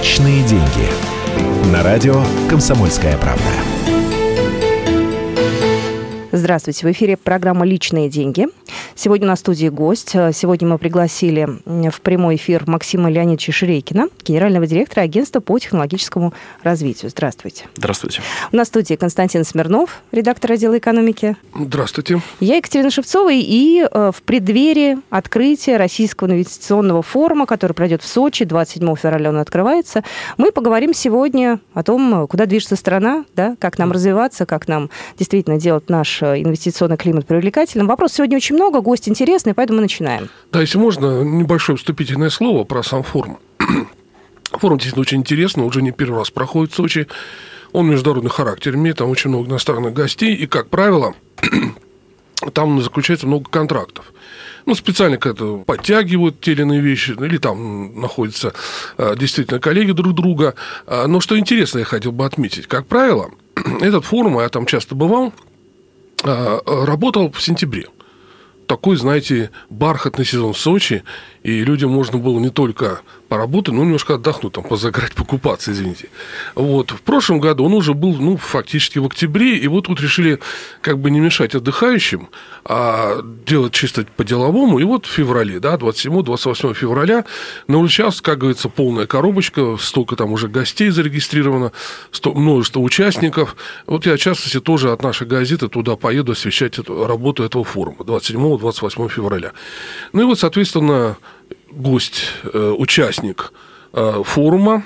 Личные деньги. На радио «Комсомольская правда». Здравствуйте, в эфире программа «Личные деньги». Сегодня на студии гость. Сегодня мы пригласили в прямой эфир Максима Леонидовича Ширейкина, генерального директора агентства по технологическому развитию. Здравствуйте. Здравствуйте. У нас в студии Константин Смирнов, редактор отдела экономики. Здравствуйте. Я Екатерина Шевцова, и э, в преддверии открытия Российского инвестиционного форума, который пройдет в Сочи, 27 февраля он открывается, мы поговорим сегодня о том, куда движется страна, да, как нам развиваться, как нам действительно делать наш э, инвестиционный климат привлекательным. Вопрос сегодня очень много, гость интересный, поэтому начинаем. Да, если можно, небольшое вступительное слово про сам форум. Форум действительно очень интересный, уже не первый раз проходит в Сочи. Он международный характер имеет, там очень много иностранных гостей, и, как правило, там заключается много контрактов. Ну, специально как-то подтягивают те или иные вещи, или там находятся а, действительно коллеги друг друга. А, но что интересно, я хотел бы отметить, как правило, этот форум, я там часто бывал, а, работал в сентябре такой, знаете, бархатный сезон в Сочи, и людям можно было не только поработать, но немножко отдохнуть, там, позаграть, покупаться, извините. Вот. В прошлом году он уже был, ну, фактически в октябре, и вот тут решили как бы не мешать отдыхающим, а делать чисто по-деловому. И вот в феврале, да, 27-28 февраля началась, как говорится, полная коробочка, столько там уже гостей зарегистрировано, множество участников. Вот я, в частности, тоже от нашей газеты туда поеду освещать эту, работу этого форума 27-28 февраля. Ну и вот, соответственно, гость, э, участник э, форума,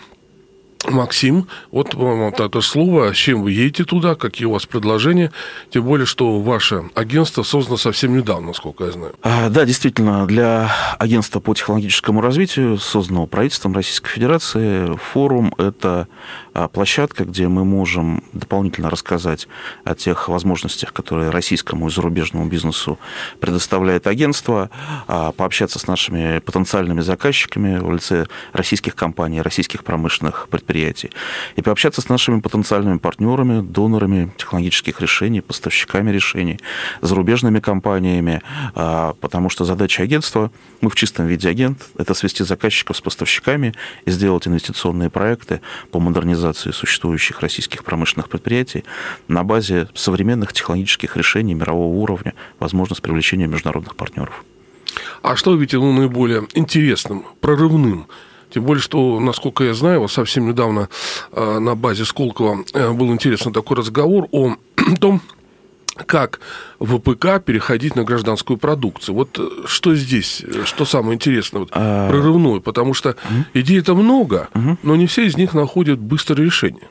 Максим, вот вам это слово, с чем вы едете туда, какие у вас предложения, тем более, что ваше агентство создано совсем недавно, насколько я знаю. А, да, действительно, для агентства по технологическому развитию, созданного правительством Российской Федерации, форум – это а, площадка, где мы можем дополнительно рассказать о тех возможностях, которые российскому и зарубежному бизнесу предоставляет агентство, а, пообщаться с нашими потенциальными заказчиками в лице российских компаний, российских промышленных предприятий, и пообщаться с нашими потенциальными партнерами, донорами технологических решений, поставщиками решений, зарубежными компаниями, а, потому что задача агентства, мы в чистом виде агент, это свести заказчиков с поставщиками и сделать инвестиционные проекты по модернизации существующих российских промышленных предприятий на базе современных технологических решений мирового уровня, возможно, с привлечением международных партнеров. А что вы видите ну, наиболее интересным, прорывным тем более, что, насколько я знаю, вот совсем недавно э, на базе Сколково э, был интересный такой разговор о том, как ВПК переходить на гражданскую продукцию. Вот э, что здесь, что самое интересное, вот, а... прорывное, потому что идей-то много, но не все из них находят быстрое решение.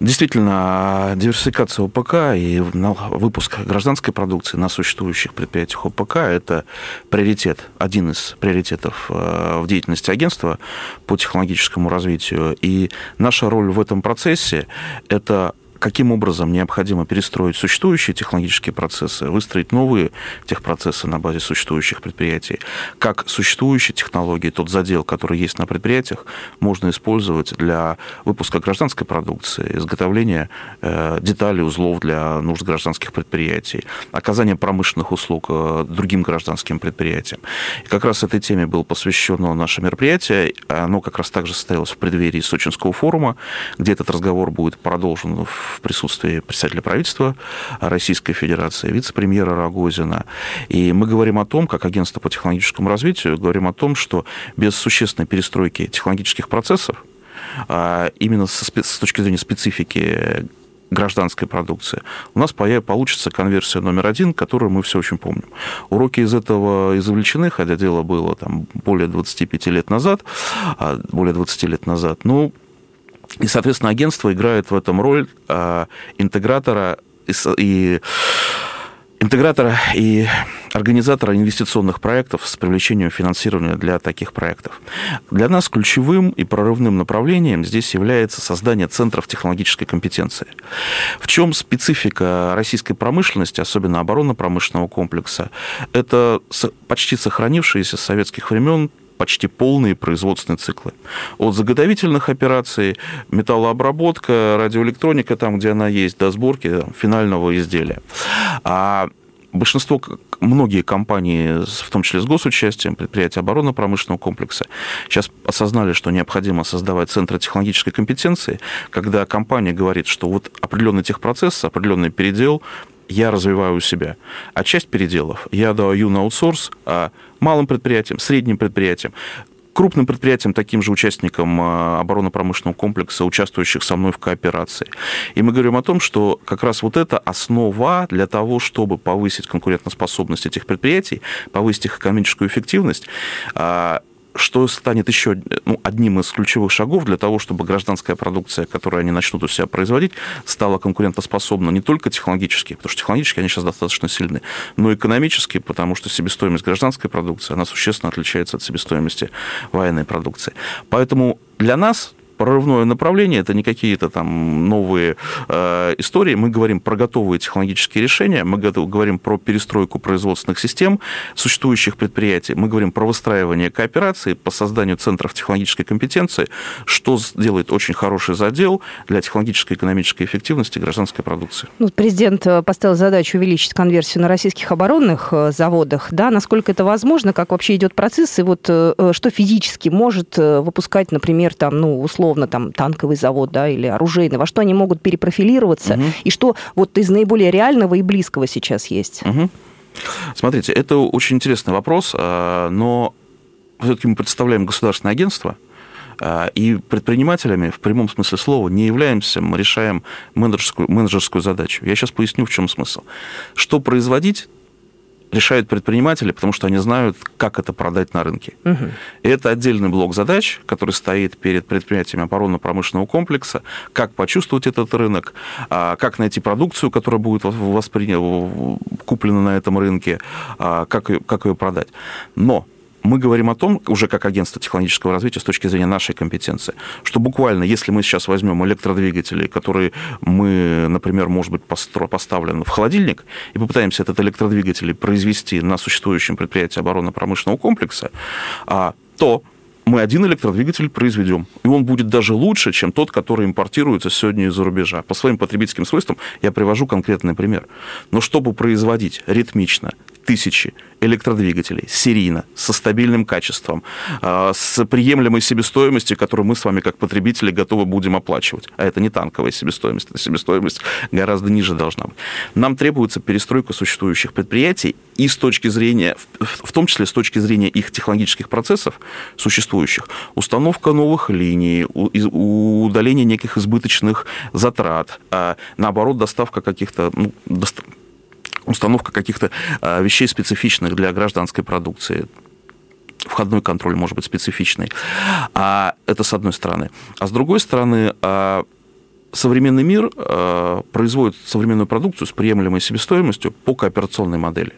Действительно, диверсификация ОПК и выпуск гражданской продукции на существующих предприятиях ОПК – это приоритет, один из приоритетов э, в деятельности агентства по технологическому развитию. И наша роль в этом процессе – это каким образом необходимо перестроить существующие технологические процессы, выстроить новые техпроцессы на базе существующих предприятий, как существующие технологии, тот задел, который есть на предприятиях, можно использовать для выпуска гражданской продукции, изготовления э, деталей, узлов для нужд гражданских предприятий, оказания промышленных услуг э, другим гражданским предприятиям. И как раз этой теме было посвящено наше мероприятие. Оно как раз также состоялось в преддверии Сочинского форума, где этот разговор будет продолжен в в присутствии представителя правительства Российской Федерации, вице-премьера Рогозина. И мы говорим о том, как агентство по технологическому развитию, говорим о том, что без существенной перестройки технологических процессов, а, именно с точки зрения специфики гражданской продукции, у нас получится конверсия номер один, которую мы все очень помним. Уроки из этого извлечены, хотя дело было там более 25 лет назад, а, более 20 лет назад. Ну, и, соответственно, агентство играет в этом роль э, интегратора и интегратора и организатора инвестиционных проектов с привлечением финансирования для таких проектов. Для нас ключевым и прорывным направлением здесь является создание центров технологической компетенции. В чем специфика российской промышленности, особенно оборонно-промышленного комплекса? Это почти сохранившиеся с советских времен почти полные производственные циклы. От заготовительных операций, металлообработка, радиоэлектроника, там, где она есть, до сборки там, финального изделия. А большинство, многие компании, в том числе с госучастием, предприятия оборонно-промышленного комплекса, сейчас осознали, что необходимо создавать центры технологической компетенции, когда компания говорит, что вот определенный техпроцесс, определенный передел я развиваю у себя. А часть переделов я даю на аутсорс а малым предприятиям, средним предприятиям крупным предприятиям, таким же участникам а, оборонно-промышленного комплекса, участвующих со мной в кооперации. И мы говорим о том, что как раз вот это основа для того, чтобы повысить конкурентоспособность этих предприятий, повысить их экономическую эффективность, а, что станет еще ну, одним из ключевых шагов для того, чтобы гражданская продукция, которую они начнут у себя производить, стала конкурентоспособна не только технологически, потому что технологически они сейчас достаточно сильны, но и экономически, потому что себестоимость гражданской продукции, она существенно отличается от себестоимости военной продукции. Поэтому для нас прорывное направление, это не какие-то там новые э, истории. Мы говорим про готовые технологические решения, мы говорим про перестройку производственных систем существующих предприятий, мы говорим про выстраивание кооперации по созданию центров технологической компетенции, что делает очень хороший задел для технологической и экономической эффективности гражданской продукции. Ну, президент э, поставил задачу увеличить конверсию на российских оборонных э, заводах. Да, насколько это возможно, как вообще идет процесс, и вот э, что физически может выпускать, например, там, ну, условно, условно там танковый завод, да, или оружейный, во что они могут перепрофилироваться, угу. и что вот из наиболее реального и близкого сейчас есть? Угу. Смотрите, это очень интересный вопрос, а, но все-таки мы представляем государственное агентство, а, и предпринимателями в прямом смысле слова не являемся, мы решаем менеджерскую, менеджерскую задачу. Я сейчас поясню, в чем смысл. Что производить, решают предприниматели, потому что они знают, как это продать на рынке. Угу. И это отдельный блок задач, который стоит перед предприятиями оборонно-промышленного комплекса, как почувствовать этот рынок, а, как найти продукцию, которая будет воспринята, куплена на этом рынке, а, как ее, как ее продать. Но мы говорим о том, уже как агентство технологического развития с точки зрения нашей компетенции, что буквально, если мы сейчас возьмем электродвигатели, которые мы, например, может быть, поставлены в холодильник, и попытаемся этот электродвигатель произвести на существующем предприятии оборонно-промышленного комплекса, а, то мы один электродвигатель произведем. И он будет даже лучше, чем тот, который импортируется сегодня из-за рубежа. По своим потребительским свойствам я привожу конкретный пример. Но чтобы производить ритмично тысячи электродвигателей серийно, со стабильным качеством, а, с приемлемой себестоимостью, которую мы с вами как потребители готовы будем оплачивать. А это не танковая себестоимость, это себестоимость гораздо ниже должна быть. Нам требуется перестройка существующих предприятий и с точки зрения, в том числе с точки зрения их технологических процессов существующих, установка новых линий, удаление неких избыточных затрат, а наоборот, доставка каких-то ну, установка каких-то а, вещей специфичных для гражданской продукции входной контроль может быть специфичный. А это с одной стороны. А с другой стороны, а, современный мир а, производит современную продукцию с приемлемой себестоимостью по кооперационной модели.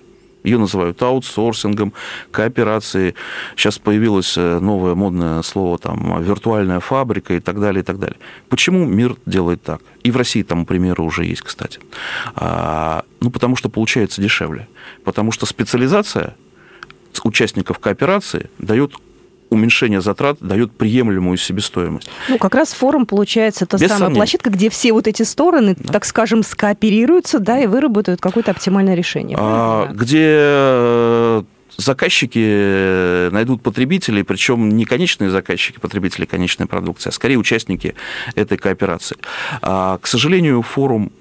Ее называют аутсорсингом, кооперацией. Сейчас появилось э, новое модное слово, там, виртуальная фабрика и так далее, и так далее. Почему мир делает так? И в России тому примеры уже есть, кстати. А, ну, потому что получается дешевле. Потому что специализация участников кооперации дает уменьшение затрат дает приемлемую себестоимость. Ну, как раз форум получается та Без самая сомнений. площадка, где все вот эти стороны, да. так скажем, скооперируются, да, и выработают какое-то оптимальное решение. А, где э, заказчики найдут потребителей, причем не конечные заказчики, потребители конечной продукции, а скорее участники этой кооперации. А, к сожалению, форум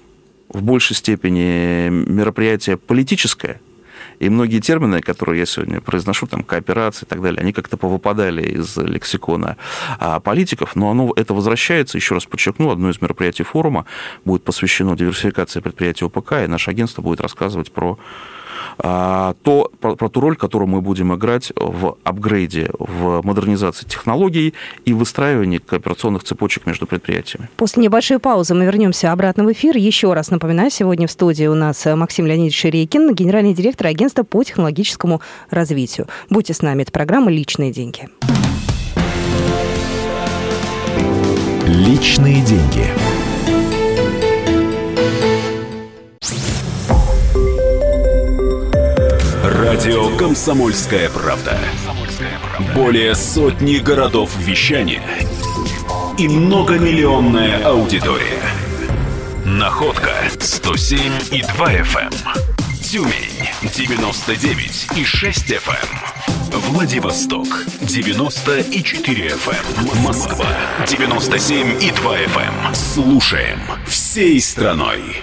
в большей степени мероприятие политическое, и многие термины, которые я сегодня произношу, там, кооперация и так далее, они как-то повыпадали из лексикона а, политиков, но оно, это возвращается, еще раз подчеркну, одно из мероприятий форума будет посвящено диверсификации предприятий ОПК, и наше агентство будет рассказывать про то, про, про ту роль, которую мы будем играть в апгрейде, в модернизации технологий и выстраивании кооперационных цепочек между предприятиями. После небольшой паузы мы вернемся обратно в эфир. Еще раз напоминаю, сегодня в студии у нас Максим Леонидович Ширейкин, генеральный директор агентства по технологическому развитию. Будьте с нами, это программа «Личные деньги». Личные деньги. «Комсомольская правда». Более сотни городов вещания и многомиллионная аудитория. Находка 107 и 2 FM. Эм. Тюмень. 99 и 6 FM. Владивосток 94 FM. Москва 97 и 2 FM. Слушаем всей страной.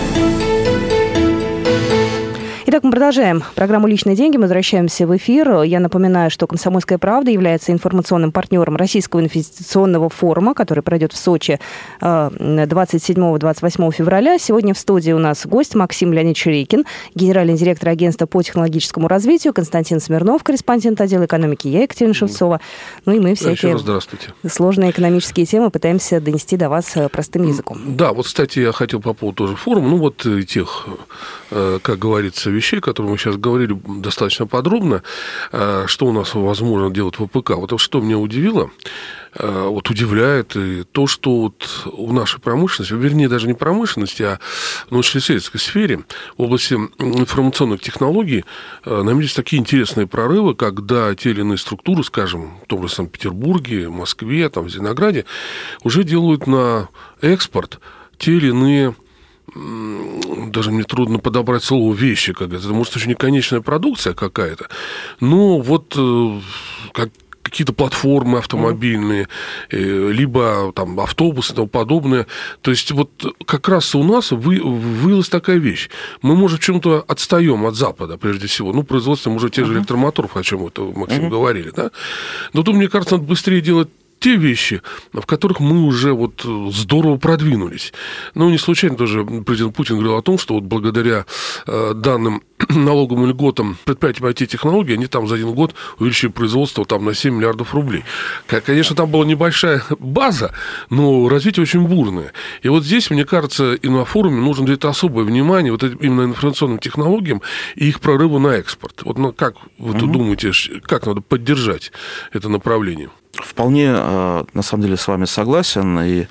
Итак, мы продолжаем программу «Личные деньги». Мы возвращаемся в эфир. Я напоминаю, что «Комсомольская правда» является информационным партнером Российского инвестиционного форума, который пройдет в Сочи 27-28 э, февраля. Сегодня в студии у нас гость Максим Леонидович Рейкин, генеральный директор агентства по технологическому развитию, Константин Смирнов, корреспондент отдела экономики, я Екатерина Шевцова. Ну и мы всякие сложные экономические темы пытаемся донести до вас э, простым языком. Да, вот, кстати, я хотел по поводу тоже форума, ну вот э, тех, как говорится, вещей, которые мы сейчас говорили достаточно подробно, э, что у нас возможно делать в ВПК. Вот что меня удивило, э, вот удивляет и то, что вот в нашей промышленности, вернее, даже не промышленности, а в научно-исследовательской сфере, в области информационных технологий э, наметились такие интересные прорывы, когда те или иные структуры, скажем, в том же Санкт-Петербурге, Москве, там, в Зеленограде, уже делают на экспорт те или иные даже мне трудно подобрать слово вещи, как это, может, очень конечная продукция какая-то, но вот э, как какие-то платформы автомобильные, mm. либо там автобусы и тому подобное. То есть вот как раз у нас вы, вылилась такая вещь. Мы, может, в чем-то отстаем от Запада, прежде всего. Ну, производством уже тех же электромоторов, о чем это Максим mm-hmm. говорили, да. Но тут, мне кажется, надо быстрее делать те вещи, в которых мы уже вот э, здорово продвинулись. Ну, не случайно тоже президент Путин говорил о том, что вот благодаря э, данным налоговым льготам предприятиям IT-технологий, они там за один год увеличили производство там на 7 миллиардов рублей. Конечно, там была небольшая база, но развитие очень бурное. И вот здесь, мне кажется, и на форуме нужно где-то особое внимание вот именно информационным технологиям и их прорыву на экспорт. Вот ну, как вы угу. думаете, как надо поддержать это направление? Вполне, э, на самом деле, с вами согласен. И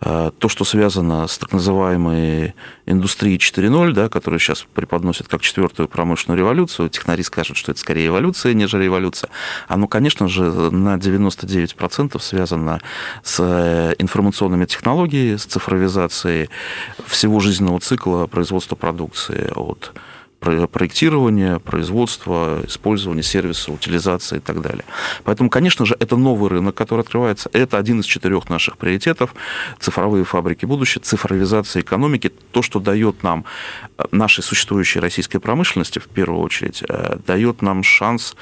э, то, что связано с так называемой индустрией 4.0, да, которую сейчас преподносят как четвертую промышленную революцию, технари скажут, что это скорее эволюция, нежели революция, оно, конечно же, на 99% связано с э, информационными технологиями, с цифровизацией всего жизненного цикла производства продукции от проектирования, производства, использования сервиса, утилизации и так далее. Поэтому, конечно же, это новый рынок, который открывается. Это один из четырех наших приоритетов. Цифровые фабрики будущего, цифровизация экономики, то, что дает нам э, нашей существующей российской промышленности, в первую очередь, э, дает нам шанс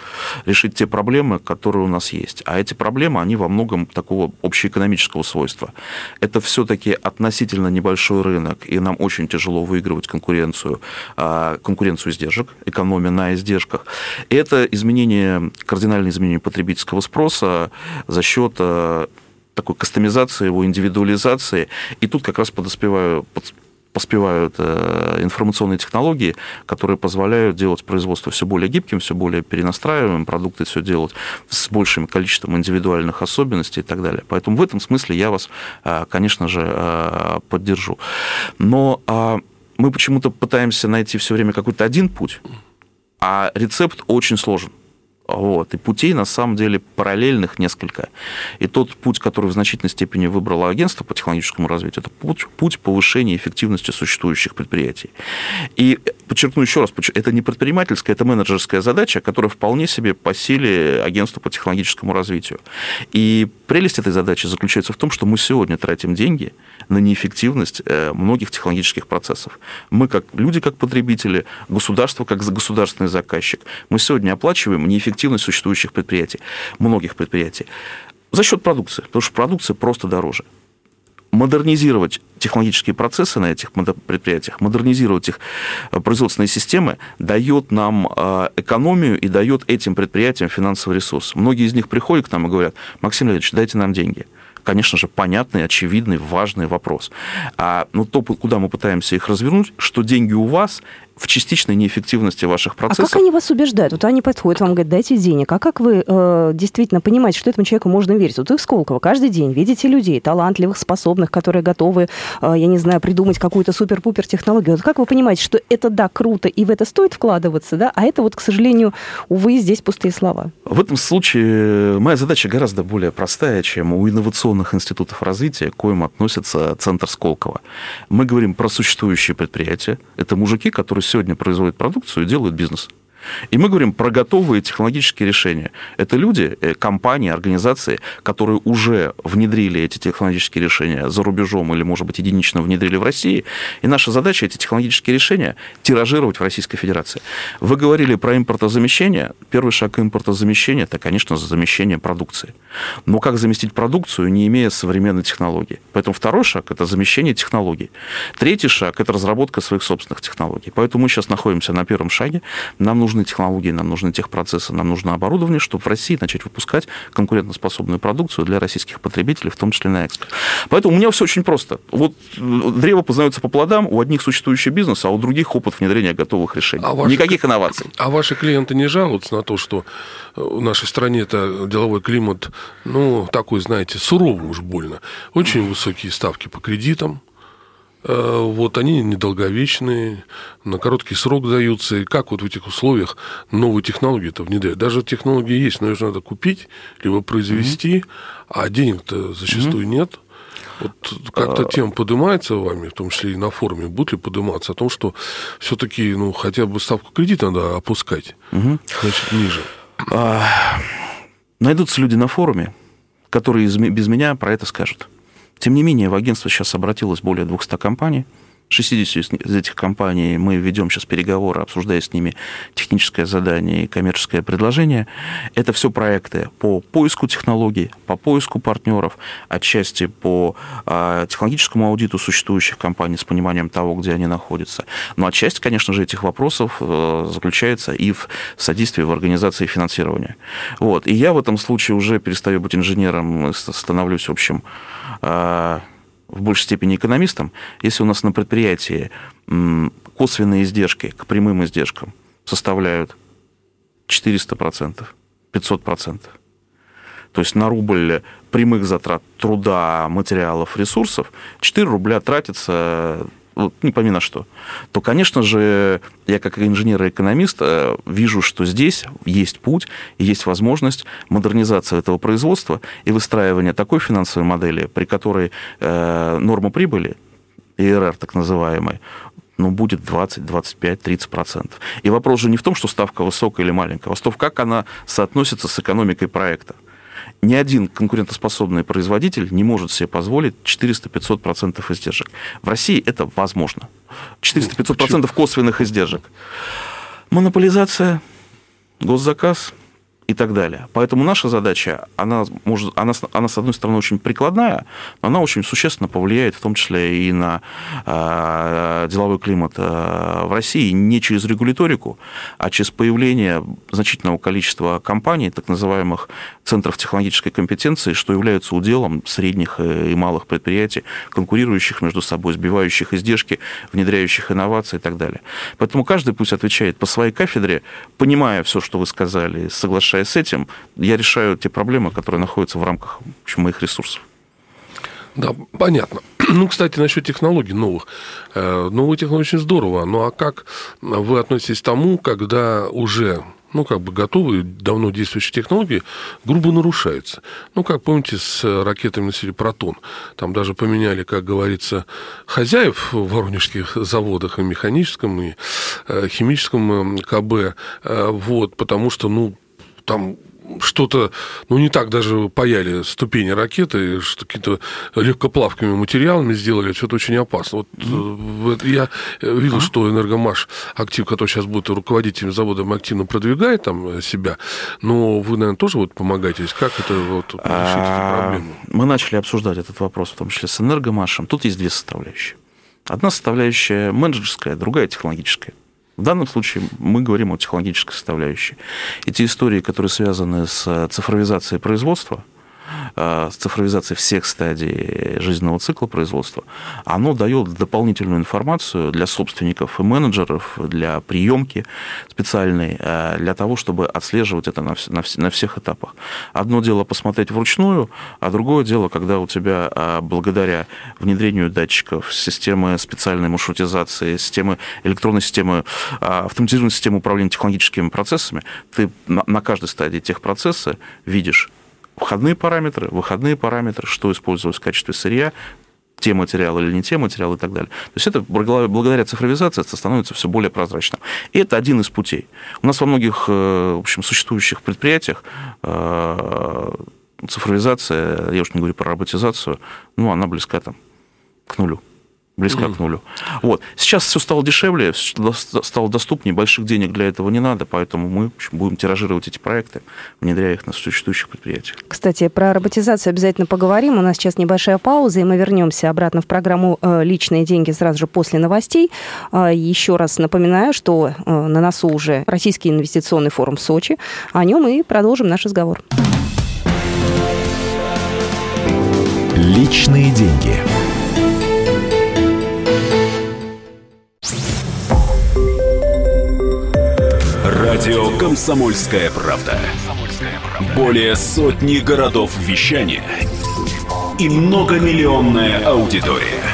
решить те проблемы, которые у нас есть. А эти проблемы, они во многом такого общеэкономического свойства. Это все-таки относительно небольшой рынок, и нам очень тяжело выигрывать конкуренцию, а, конкуренцию конкуренцию издержек, экономия на издержках. Это изменение, кардинальное изменение потребительского спроса за счет э, такой кастомизации, его индивидуализации. И тут как раз подоспеваю, под, поспевают э, информационные технологии, которые позволяют делать производство все более гибким, все более перенастраиваемым, продукты все делать с большим количеством индивидуальных особенностей и так далее. Поэтому в этом смысле я вас, э, конечно же, поддержу. Но а, мы почему-то пытаемся найти все время какой-то один путь, а рецепт очень сложен. Вот. И путей, на самом деле, параллельных несколько. И тот путь, который в значительной степени выбрало агентство по технологическому развитию, это путь, путь повышения эффективности существующих предприятий. И подчеркну еще раз, это не предпринимательская, это менеджерская задача, которая вполне себе по силе агентства по технологическому развитию. И прелесть этой задачи заключается в том, что мы сегодня тратим деньги на неэффективность э, многих технологических процессов. Мы, как люди, как потребители, государство, как государственный заказчик, мы сегодня оплачиваем неэффективность эффективность существующих предприятий, многих предприятий, за счет продукции, потому что продукция просто дороже. Модернизировать технологические процессы на этих предприятиях, модернизировать их э, производственные системы дает нам э, экономию и дает этим предприятиям финансовый ресурс. Многие из них приходят к нам и говорят, Максим Леонидович, дайте нам деньги. конечно же, понятный, очевидный, важный вопрос. А ну, то, куда мы пытаемся их развернуть, что деньги у вас, в частичной неэффективности ваших процессов. А как они вас убеждают? Вот они подходят вам, говорят, дайте денег. А как вы э, действительно понимаете, что этому человеку можно верить? Вот вы в Сколково каждый день видите людей, талантливых, способных, которые готовы, э, я не знаю, придумать какую-то супер-пупер технологию. Вот как вы понимаете, что это, да, круто, и в это стоит вкладываться, да, а это вот, к сожалению, увы, здесь пустые слова? В этом случае моя задача гораздо более простая, чем у инновационных институтов развития, к коим относится Центр Сколково. Мы говорим про существующие предприятия. Это мужики, которые сегодня производят продукцию и делают бизнес. И мы говорим про готовые технологические решения. Это люди, э, компании, организации, которые уже внедрили эти технологические решения за рубежом или, может быть, единично внедрили в России. И наша задача эти технологические решения тиражировать в Российской Федерации. Вы говорили про импортозамещение. Первый шаг импортозамещения – это, конечно, замещение продукции. Но как заместить продукцию, не имея современной технологии? Поэтому второй шаг – это замещение технологий. Третий шаг – это разработка своих собственных технологий. Поэтому мы сейчас находимся на первом шаге. Нам нужно нужны технологии, нам нужны техпроцессы, нам нужно оборудование, чтобы в России начать выпускать конкурентоспособную продукцию для российских потребителей, в том числе на экспорт. Поэтому у меня все очень просто. Вот э, древо познается по плодам, у одних существующий бизнес, а у других опыт внедрения готовых решений. А ваши, Никаких инноваций. А ваши клиенты не жалуются на то, что в нашей стране это деловой климат, ну, такой, знаете, суровый уж больно. Очень высокие ставки по кредитам, Э, вот они недолговечные, на короткий срок даются. И как вот в этих условиях новые технологии-то внедрять? Даже технологии есть, но их надо купить, либо произвести, mm-hmm. а денег-то зачастую mm-hmm. нет. Вот как-то а. тема поднимается вами, в том числе и на форуме, будет ли подниматься о том, что все-таки ну, хотя бы ставку кредита надо опускать, угу. значит, ниже? А, найдутся люди на форуме, которые без меня про это скажут. Тем не менее, в агентство сейчас обратилось более 200 компаний. 60 из этих компаний мы ведем сейчас переговоры, обсуждая с ними техническое задание и коммерческое предложение. Это все проекты по поиску технологий, по поиску партнеров, отчасти по а, технологическому аудиту существующих компаний с пониманием того, где они находятся. Но отчасти, конечно же, этих вопросов э, заключается и в содействии в организации финансирования. Вот. И я в этом случае уже перестаю быть инженером, становлюсь, в общем, в большей степени экономистом, если у нас на предприятии косвенные издержки к прямым издержкам составляют 400%, 500%, то есть на рубль прямых затрат труда, материалов, ресурсов, 4 рубля тратится вот, не пойми что, то, конечно же, я как инженер и экономист э, вижу, что здесь есть путь есть возможность модернизации этого производства и выстраивания такой финансовой модели, при которой э, норма прибыли, ИРР так называемый, ну, будет 20, 25, 30 процентов. И вопрос же не в том, что ставка высокая или маленькая, а в том, как она соотносится с экономикой проекта ни один конкурентоспособный производитель не может себе позволить 400-500% издержек. В России это возможно. 400-500% косвенных издержек. Монополизация, госзаказ, и так далее. Поэтому наша задача, она, может, она, она с одной стороны, очень прикладная, но она очень существенно повлияет в том числе и на э, деловой климат э, в России не через регуляторику, а через появление значительного количества компаний, так называемых центров технологической компетенции, что являются уделом средних и малых предприятий, конкурирующих между собой, сбивающих издержки, внедряющих инновации и так далее. Поэтому каждый пусть отвечает по своей кафедре, понимая все, что вы сказали, соглашаясь с этим, я решаю те проблемы, которые находятся в рамках общем, моих ресурсов. Да, понятно. Ну, кстати, насчет технологий новых. Э, новые технологии очень здорово. Ну, а как вы относитесь к тому, когда уже ну, как бы готовые, давно действующие технологии грубо нарушаются. Ну, как помните, с ракетами на серии «Протон». Там даже поменяли, как говорится, хозяев в воронежских заводах и механическом, и э, химическом э, КБ. Вот, потому что, ну, там что-то, ну, не так даже паяли ступени ракеты, что какие-то легкоплавкими материалами сделали, что-то очень опасно. Вот mm-hmm. я видел, mm-hmm. что Энергомаш, актив, который сейчас будет руководить этим заводом, активно продвигает там себя, но вы, наверное, тоже вот помогаете. Как это вот решить эти проблемы? Мы начали обсуждать этот вопрос, в том числе с Энергомашем. Тут есть две составляющие. Одна составляющая менеджерская, другая технологическая. В данном случае мы говорим о технологической составляющей. Эти истории, которые связаны с цифровизацией производства, с цифровизацией всех стадий жизненного цикла производства, оно дает дополнительную информацию для собственников и менеджеров, для приемки специальной, для того, чтобы отслеживать это на, на, на всех этапах. Одно дело посмотреть вручную, а другое дело, когда у тебя благодаря внедрению датчиков, системы специальной маршрутизации, системы электронной системы, автоматизированной системы управления технологическими процессами, ты на каждой стадии техпроцесса видишь входные параметры, выходные параметры, что использовалось в качестве сырья, те материалы или не те материалы и так далее. То есть это благодаря цифровизации это становится все более прозрачным. И это один из путей. У нас во многих э, в общем, существующих предприятиях э, цифровизация, я уж не говорю про роботизацию, ну, она близка там к нулю близко mm-hmm. к нулю. Вот. Сейчас все стало дешевле, стало доступнее, больших денег для этого не надо, поэтому мы общем, будем тиражировать эти проекты, внедряя их на существующих предприятиях. Кстати, про роботизацию обязательно поговорим. У нас сейчас небольшая пауза, и мы вернемся обратно в программу э, «Личные деньги» сразу же после новостей. А, еще раз напоминаю, что э, на носу уже Российский инвестиционный форум в Сочи. О нем и продолжим наш разговор. «Личные деньги». Радио «Комсомольская правда». Более сотни городов вещания и многомиллионная аудитория.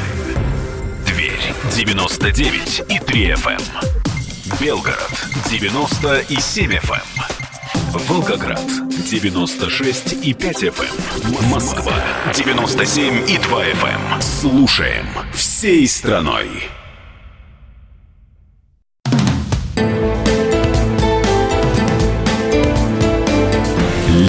Дверь 99 и 3 FM. Эм. Белгород 90 и 7 FM. Эм. Волгоград 96 и 5 FM. Эм. Москва 97 и 2 FM. Слушаем всей страной.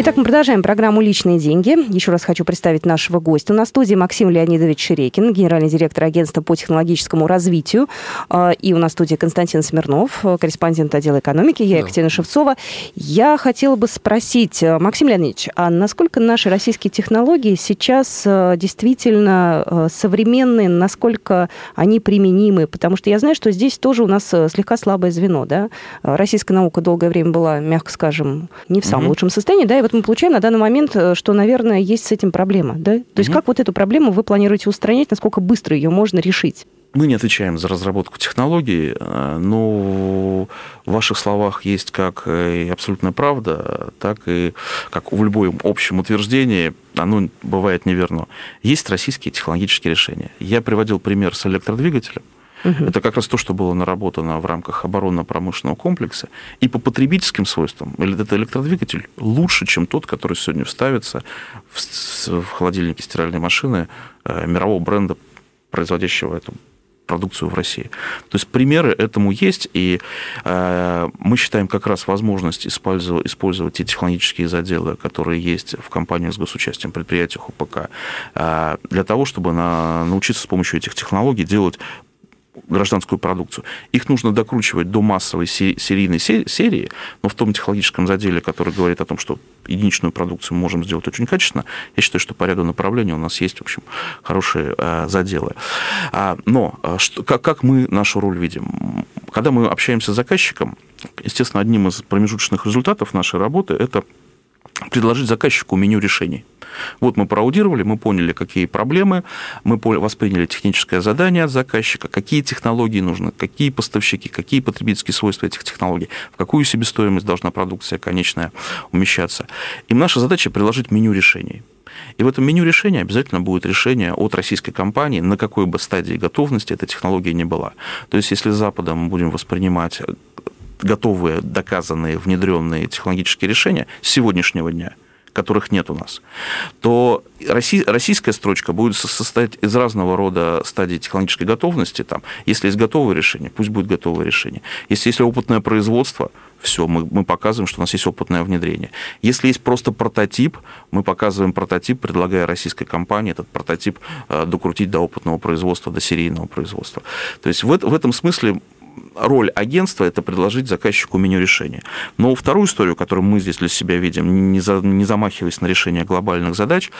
Итак, мы продолжаем программу «Личные деньги». Еще раз хочу представить нашего гостя. У нас в студии Максим Леонидович Ширекин, генеральный директор агентства по технологическому развитию. А, и у нас в студии Константин Смирнов, корреспондент отдела экономики. Я Екатерина да. Шевцова. Я хотела бы спросить, э, Максим Леонидович, а насколько наши российские технологии сейчас э, действительно э, современные, насколько они применимы? Потому что я знаю, что здесь тоже у нас слегка слабое звено. Да? Российская наука долгое время была, мягко скажем, не в самом угу. лучшем состоянии, да, и вот мы получаем на данный момент, э, что, наверное, есть с этим проблема. Да? То есть как вот эту проблему вы планируете устранять, насколько быстро ее можно решить? Мы не отвечаем за разработку технологий, э, но в ваших словах есть как и абсолютная правда, так и как в любом общем утверждении, оно бывает неверно. Есть российские технологические решения. Я приводил пример с электродвигателем. Угу. Это как раз то, что было наработано в рамках оборонно-промышленного комплекса. И по потребительским свойствам этот электродвигатель лучше, чем тот, который сегодня вставится в, холодильнике стиральной машины э, мирового бренда, производящего эту продукцию в России. То есть примеры этому есть, и э, мы считаем как раз возможность использовать, использовать те технологические заделы, которые есть в компании с госучастием, предприятиях УПК, э, для того, чтобы на, научиться с помощью этих технологий делать гражданскую продукцию. Их нужно докручивать до массовой серийной серии, но в том технологическом заделе, который говорит о том, что единичную продукцию мы можем сделать очень качественно, я считаю, что по ряду направлений у нас есть, в общем, хорошие э, заделы. А, но э, как мы нашу роль видим? Когда мы общаемся с заказчиком, естественно, одним из промежуточных результатов нашей работы – это предложить заказчику меню решений. Вот мы проаудировали, мы поняли, какие проблемы, мы восприняли техническое задание от заказчика, какие технологии нужны, какие поставщики, какие потребительские свойства этих технологий, в какую себестоимость должна продукция конечная умещаться. И наша задача предложить меню решений. И в этом меню решения обязательно будет решение от российской компании, на какой бы стадии готовности эта технология не была. То есть, если с Западом мы будем воспринимать готовые, доказанные, внедренные технологические решения сегодняшнего дня – которых нет у нас, то российская строчка будет состоять из разного рода стадий технологической готовности. Там, если есть готовое решение, пусть будет готовое решение. Если есть опытное производство, все, мы, мы показываем, что у нас есть опытное внедрение. Если есть просто прототип, мы показываем прототип, предлагая российской компании этот прототип э, докрутить до опытного производства, до серийного производства. То есть в, в этом смысле роль агентства – это предложить заказчику меню решения. Но вторую историю, которую мы здесь для себя видим, не, за, не замахиваясь на решение глобальных задач,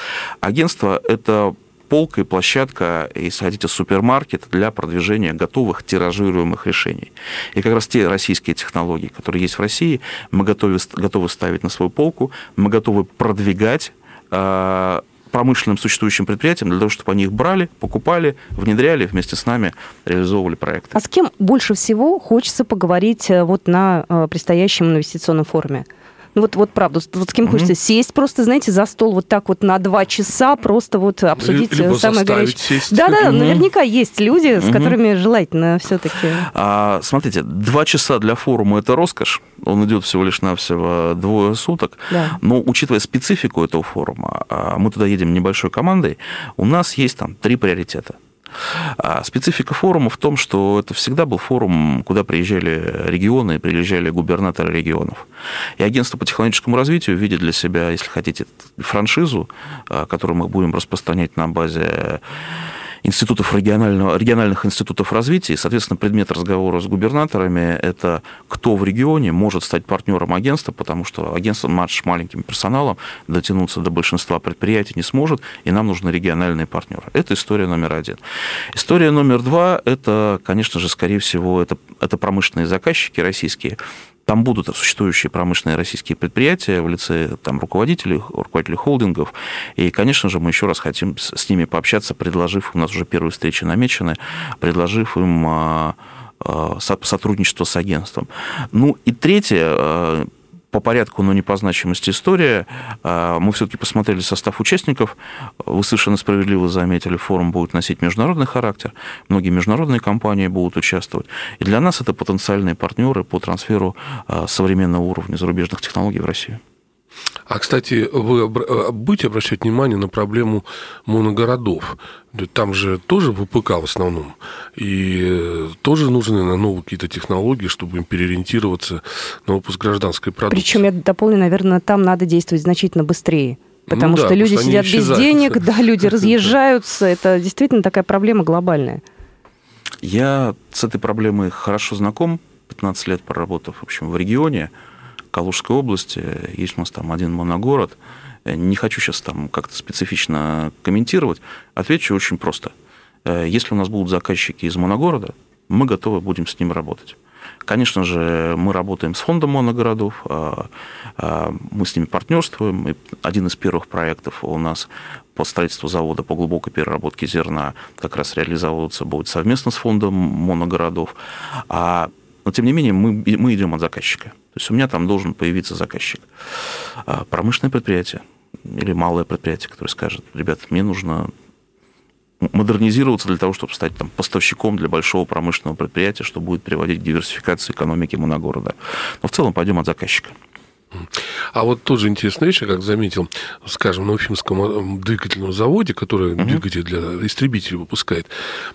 агентство – это полка и площадка, если хотите, супермаркет для продвижения готовых тиражируемых решений. И как раз те российские технологии, которые есть в России, мы готовы, готовы ставить на свою полку, мы готовы продвигать а, промышленным существующим предприятиям для того, чтобы они их брали, покупали, внедряли, вместе с нами реализовывали проекты. А с кем больше всего хочется поговорить э, вот на э, предстоящем инвестиционном форуме? Ну вот, вот правда, вот с кем mm-hmm. хочется сесть просто, знаете, за стол вот так вот на два часа просто вот обсудить Либо самое горячее. Сесть. Да, да, mm-hmm. наверняка есть люди, с mm-hmm. которыми желательно все-таки. А, смотрите, два часа для форума это роскошь. Он идет всего лишь навсего двое суток. Да. Но учитывая специфику этого форума, а, мы туда едем небольшой командой, у нас есть там три приоритета. А специфика форума в том, что это всегда был форум, куда приезжали регионы, приезжали губернаторы регионов. И агентство по технологическому развитию видит для себя, если хотите, франшизу, а, которую мы будем распространять на базе институтов регионального, региональных институтов развития. И, соответственно, предмет разговора с губернаторами – это кто в регионе может стать партнером агентства, потому что агентство с маленьким персоналом дотянуться до большинства предприятий не сможет, и нам нужны региональные партнеры. Это история номер один. История номер два – это, конечно же, скорее всего, это, это промышленные заказчики российские, там будут существующие промышленные российские предприятия в лице там, руководителей, руководителей холдингов. И, конечно же, мы еще раз хотим с ними пообщаться, предложив, у нас уже первые встречи намечены, предложив им а, а, сотрудничество с агентством. Ну и третье, а, по порядку, но не по значимости история. А, мы все-таки посмотрели состав участников. Вы совершенно справедливо заметили, форум будет носить международный характер. Многие международные компании будут участвовать. И для нас это потенциальные партнеры по трансферу а, современного уровня зарубежных технологий в Россию. А, кстати, вы э, будете обращать внимание на проблему моногородов? Там же тоже ВПК в основном. И э, тоже нужны на новые какие-то технологии, чтобы им переориентироваться на выпуск гражданской продукции. Причем я дополню, наверное, там надо действовать значительно быстрее. Потому ну, что да, люди сидят без денег, да, люди разъезжаются. Это действительно такая проблема глобальная. Я с этой проблемой хорошо знаком, 15 лет проработав в общем, в регионе. Калужской области, есть у нас там один моногород. Не хочу сейчас там как-то специфично комментировать. Отвечу очень просто. Э, если у нас будут заказчики из моногорода, мы готовы будем с ним работать. Конечно же, мы работаем с фондом моногородов, а, а, мы с ними партнерствуем. И один из первых проектов у нас по строительству завода по глубокой переработке зерна как раз реализовываться будет совместно с фондом моногородов. А но, тем не менее, мы, мы идем от заказчика. То есть у меня там должен появиться заказчик. А промышленное предприятие или малое предприятие, которое скажет, ребят, мне нужно модернизироваться для того, чтобы стать там, поставщиком для большого промышленного предприятия, что будет приводить к диверсификации экономики моногорода. Но в целом пойдем от заказчика. А вот тоже интересная вещь, я как заметил, скажем, на Уфимском э, двигательном заводе, который uh-huh. двигатель для истребителей выпускает,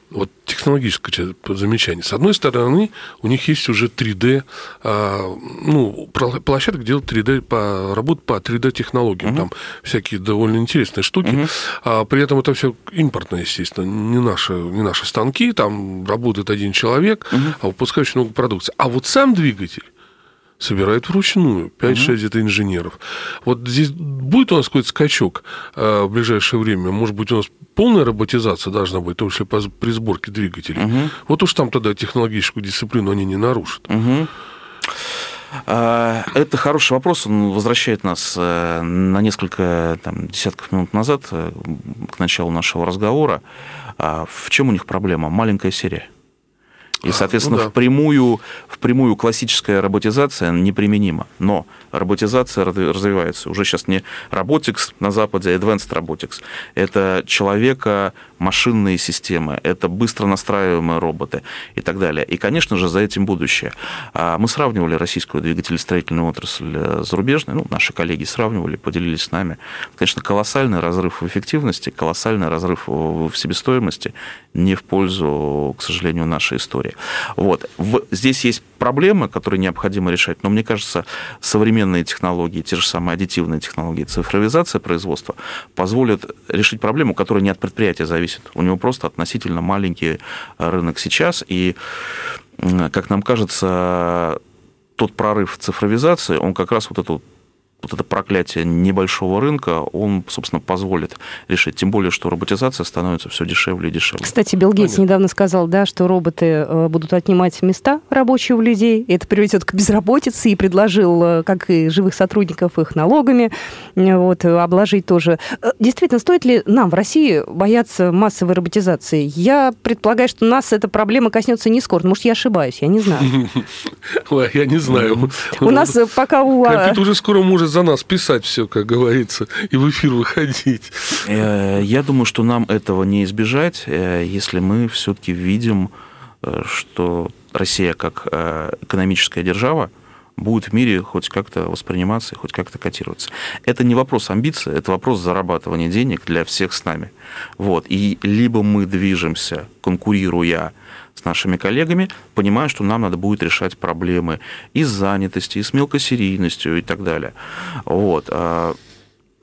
вот технологическое замечание. С одной стороны, у них есть уже 3D, а, ну, площадка, где делают 3D, по, работают по 3D-технологиям, uh-huh. там всякие довольно интересные штуки, uh-huh. а при этом это все импортное, естественно, не наши, не наши станки, там работает один человек, uh-huh. а выпускает очень много продукции. А вот сам двигатель, собирают вручную, 5-6 где-то инженеров. Вот здесь будет у нас какой-то скачок э, в ближайшее время? Может быть, у нас полная роботизация должна быть, том числе при сборке двигателей? Угу. Вот уж там тогда технологическую дисциплину они не нарушат. Угу. Это хороший вопрос, он возвращает нас э, на несколько там, десятков минут назад, э, к началу нашего разговора. А в чем у них проблема? Маленькая серия. И, соответственно, ну, да. впрямую, впрямую классическая роботизация неприменима. Но роботизация развивается. Уже сейчас не роботикс на Западе, а advanced robotics. Это человека машинные системы, это быстро настраиваемые роботы и так далее. И, конечно же, за этим будущее. А мы сравнивали российскую двигателестроительную отрасль э, зарубежной, ну, наши коллеги сравнивали, поделились с нами. Конечно, колоссальный разрыв в эффективности, колоссальный разрыв в себестоимости, не в пользу, к сожалению, нашей истории. Вот. Здесь есть проблемы, которые необходимо решать, но мне кажется, современные технологии, те же самые аддитивные технологии, цифровизация производства позволят решить проблему, которая не от предприятия зависит. У него просто относительно маленький рынок сейчас, и, как нам кажется, тот прорыв цифровизации, он как раз вот эту вот это проклятие небольшого рынка, он, собственно, позволит решить. Тем более, что роботизация становится все дешевле и дешевле. Кстати, Билл Гейтс недавно сказал, да, что роботы э, будут отнимать места рабочие у людей, и это приведет к безработице, и предложил, э, как и живых сотрудников, их налогами, э, вот, обложить тоже. Действительно, стоит ли нам в России бояться массовой роботизации? Я предполагаю, что нас эта проблема коснется не скоро. Может, я ошибаюсь, я не знаю. Я не знаю. У нас пока у... Компьютер уже скоро может за нас писать все, как говорится, и в эфир выходить. Э, я думаю, что нам этого не избежать, э, если мы все-таки видим, э, что Россия как экономическая держава будет в мире хоть как-то восприниматься и хоть как-то котироваться. Это не вопрос амбиции, это вопрос зарабатывания денег для всех с нами. Вот. И либо мы движемся, конкурируя с нашими коллегами, понимая, что нам надо будет решать проблемы и с занятостью, и с мелкосерийностью и так далее. Вот. А,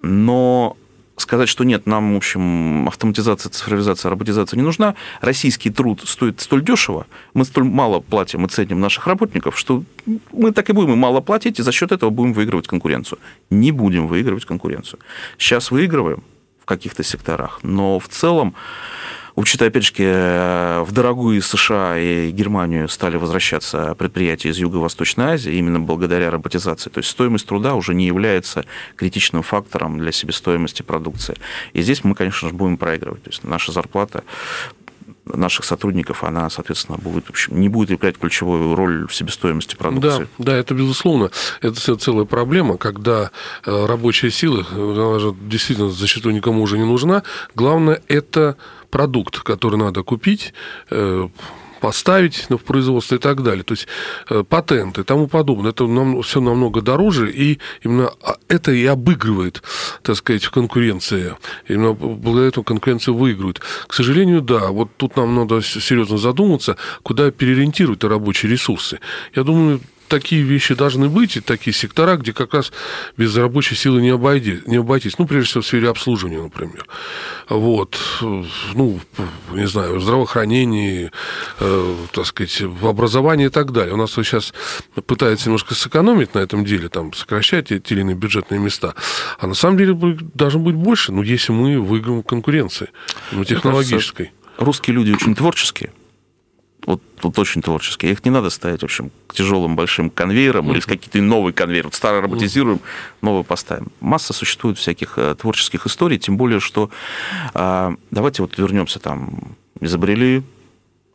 но сказать, что нет, нам, в общем, автоматизация, цифровизация, роботизация не нужна. Российский труд стоит столь дешево, мы столь мало платим и ценим наших работников, что мы так и будем мало платить, и за счет этого будем выигрывать конкуренцию. Не будем выигрывать конкуренцию. Сейчас выигрываем в каких-то секторах, но в целом Учитывая, опять же, э, в дорогую США и Германию стали возвращаться предприятия из Юго-Восточной Азии именно благодаря роботизации. То есть стоимость труда уже не является критичным фактором для себестоимости продукции. И здесь мы, конечно же, будем проигрывать. То есть наша зарплата наших сотрудников, она, соответственно, будет, в общем, не будет играть ключевую роль в себестоимости продукции. Да, да, это безусловно. Это целая проблема, когда э, рабочая сила, она же действительно зачастую никому уже не нужна. Главное, это продукт, который надо купить, поставить в производство и так далее. То есть э, патенты и тому подобное. Это нам, все намного дороже, и именно а, это и обыгрывает, так сказать, в конкуренции. Именно благодаря этому конкуренция выигрывает. К сожалению, да, вот тут нам надо серьезно задуматься, куда переориентировать рабочие ресурсы. Я думаю, такие вещи должны быть, и такие сектора, где как раз без рабочей силы не, обойди, не обойтись. Ну, прежде всего, в сфере обслуживания, например. Вот. Ну, не знаю, в здравоохранении, э, так сказать, в образовании и так далее. У нас сейчас пытаются немножко сэкономить на этом деле, там, сокращать те или иные бюджетные места. А на самом деле должно быть больше, ну, если мы выиграем конкуренции, ну, технологической. Русские люди очень творческие вот, вот очень творческие. Их не надо ставить, в общем, к тяжелым большим конвейерам mm-hmm. или с какие-то новый конвейер. Вот старый роботизируем, mm-hmm. новый поставим. Масса существует всяких э, творческих историй, тем более, что э, давайте вот вернемся там, изобрели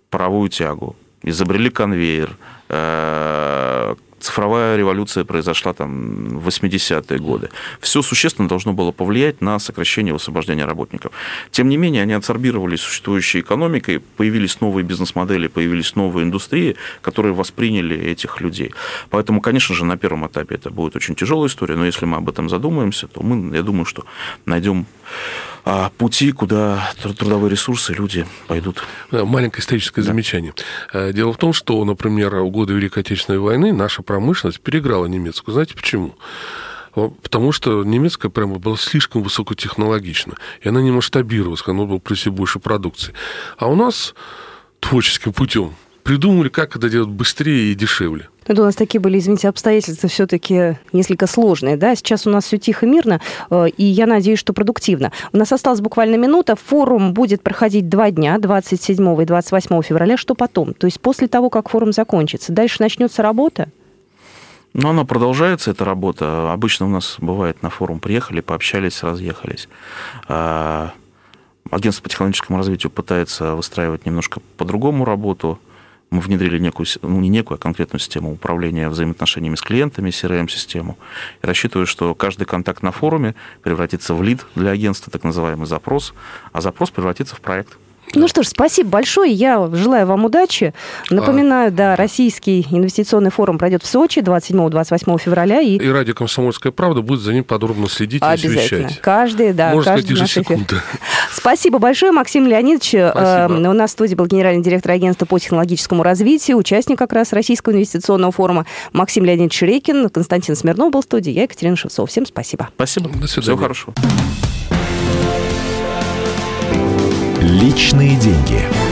паровую тягу, изобрели конвейер, э, цифровая революция произошла там в 80-е годы. Все существенно должно было повлиять на сокращение высвобождения работников. Тем не менее, они абсорбировали существующей экономикой, появились новые бизнес-модели, появились новые индустрии, которые восприняли этих людей. Поэтому, конечно же, на первом этапе это будет очень тяжелая история, но если мы об этом задумаемся, то мы, я думаю, что найдем пути, куда трудовые ресурсы, люди пойдут. Маленькое историческое да. замечание. Э, дело в том, что, например, в годы Великой Отечественной войны наша промышленность переиграла немецкую. Знаете почему? Потому что немецкая прямо была слишком высокотехнологична. И она не масштабировалась, она была при себе больше продукции. А у нас творческим путем придумали, как это делать быстрее и дешевле. Это у нас такие были, извините, обстоятельства все-таки несколько сложные, да? Сейчас у нас все тихо, мирно, э, и я надеюсь, что продуктивно. У нас осталась буквально минута. Форум будет проходить два дня, 27 и 28 февраля. Что потом? То есть после того, как форум закончится, дальше начнется работа? Ну, она продолжается, эта работа. Обычно у нас бывает на форум приехали, пообщались, разъехались. А, агентство по технологическому развитию пытается выстраивать немножко по-другому работу – мы внедрили некую, ну не некую, а конкретную систему управления взаимоотношениями с клиентами, CRM-систему. И рассчитываю, что каждый контакт на форуме превратится в лид для агентства, так называемый запрос, а запрос превратится в проект. Ну что ж, спасибо большое. Я желаю вам удачи. Напоминаю, а... да, Российский инвестиционный форум пройдет в Сочи 27-28 февраля. И... и радио «Комсомольская правда» будет за ним подробно следить и освещать. Каждый, да. Можно каждый сказать, ежесекунда. Спасибо большое, Максим Леонидович. Спасибо. Эм, у нас в студии был генеральный директор агентства по технологическому развитию, участник как раз Российского инвестиционного форума Максим Леонидович Ширекин, Константин Смирнов был в студии, я Екатерина Шевцова. Всем спасибо. Спасибо. До свидания. Всего хорошего. Личные деньги.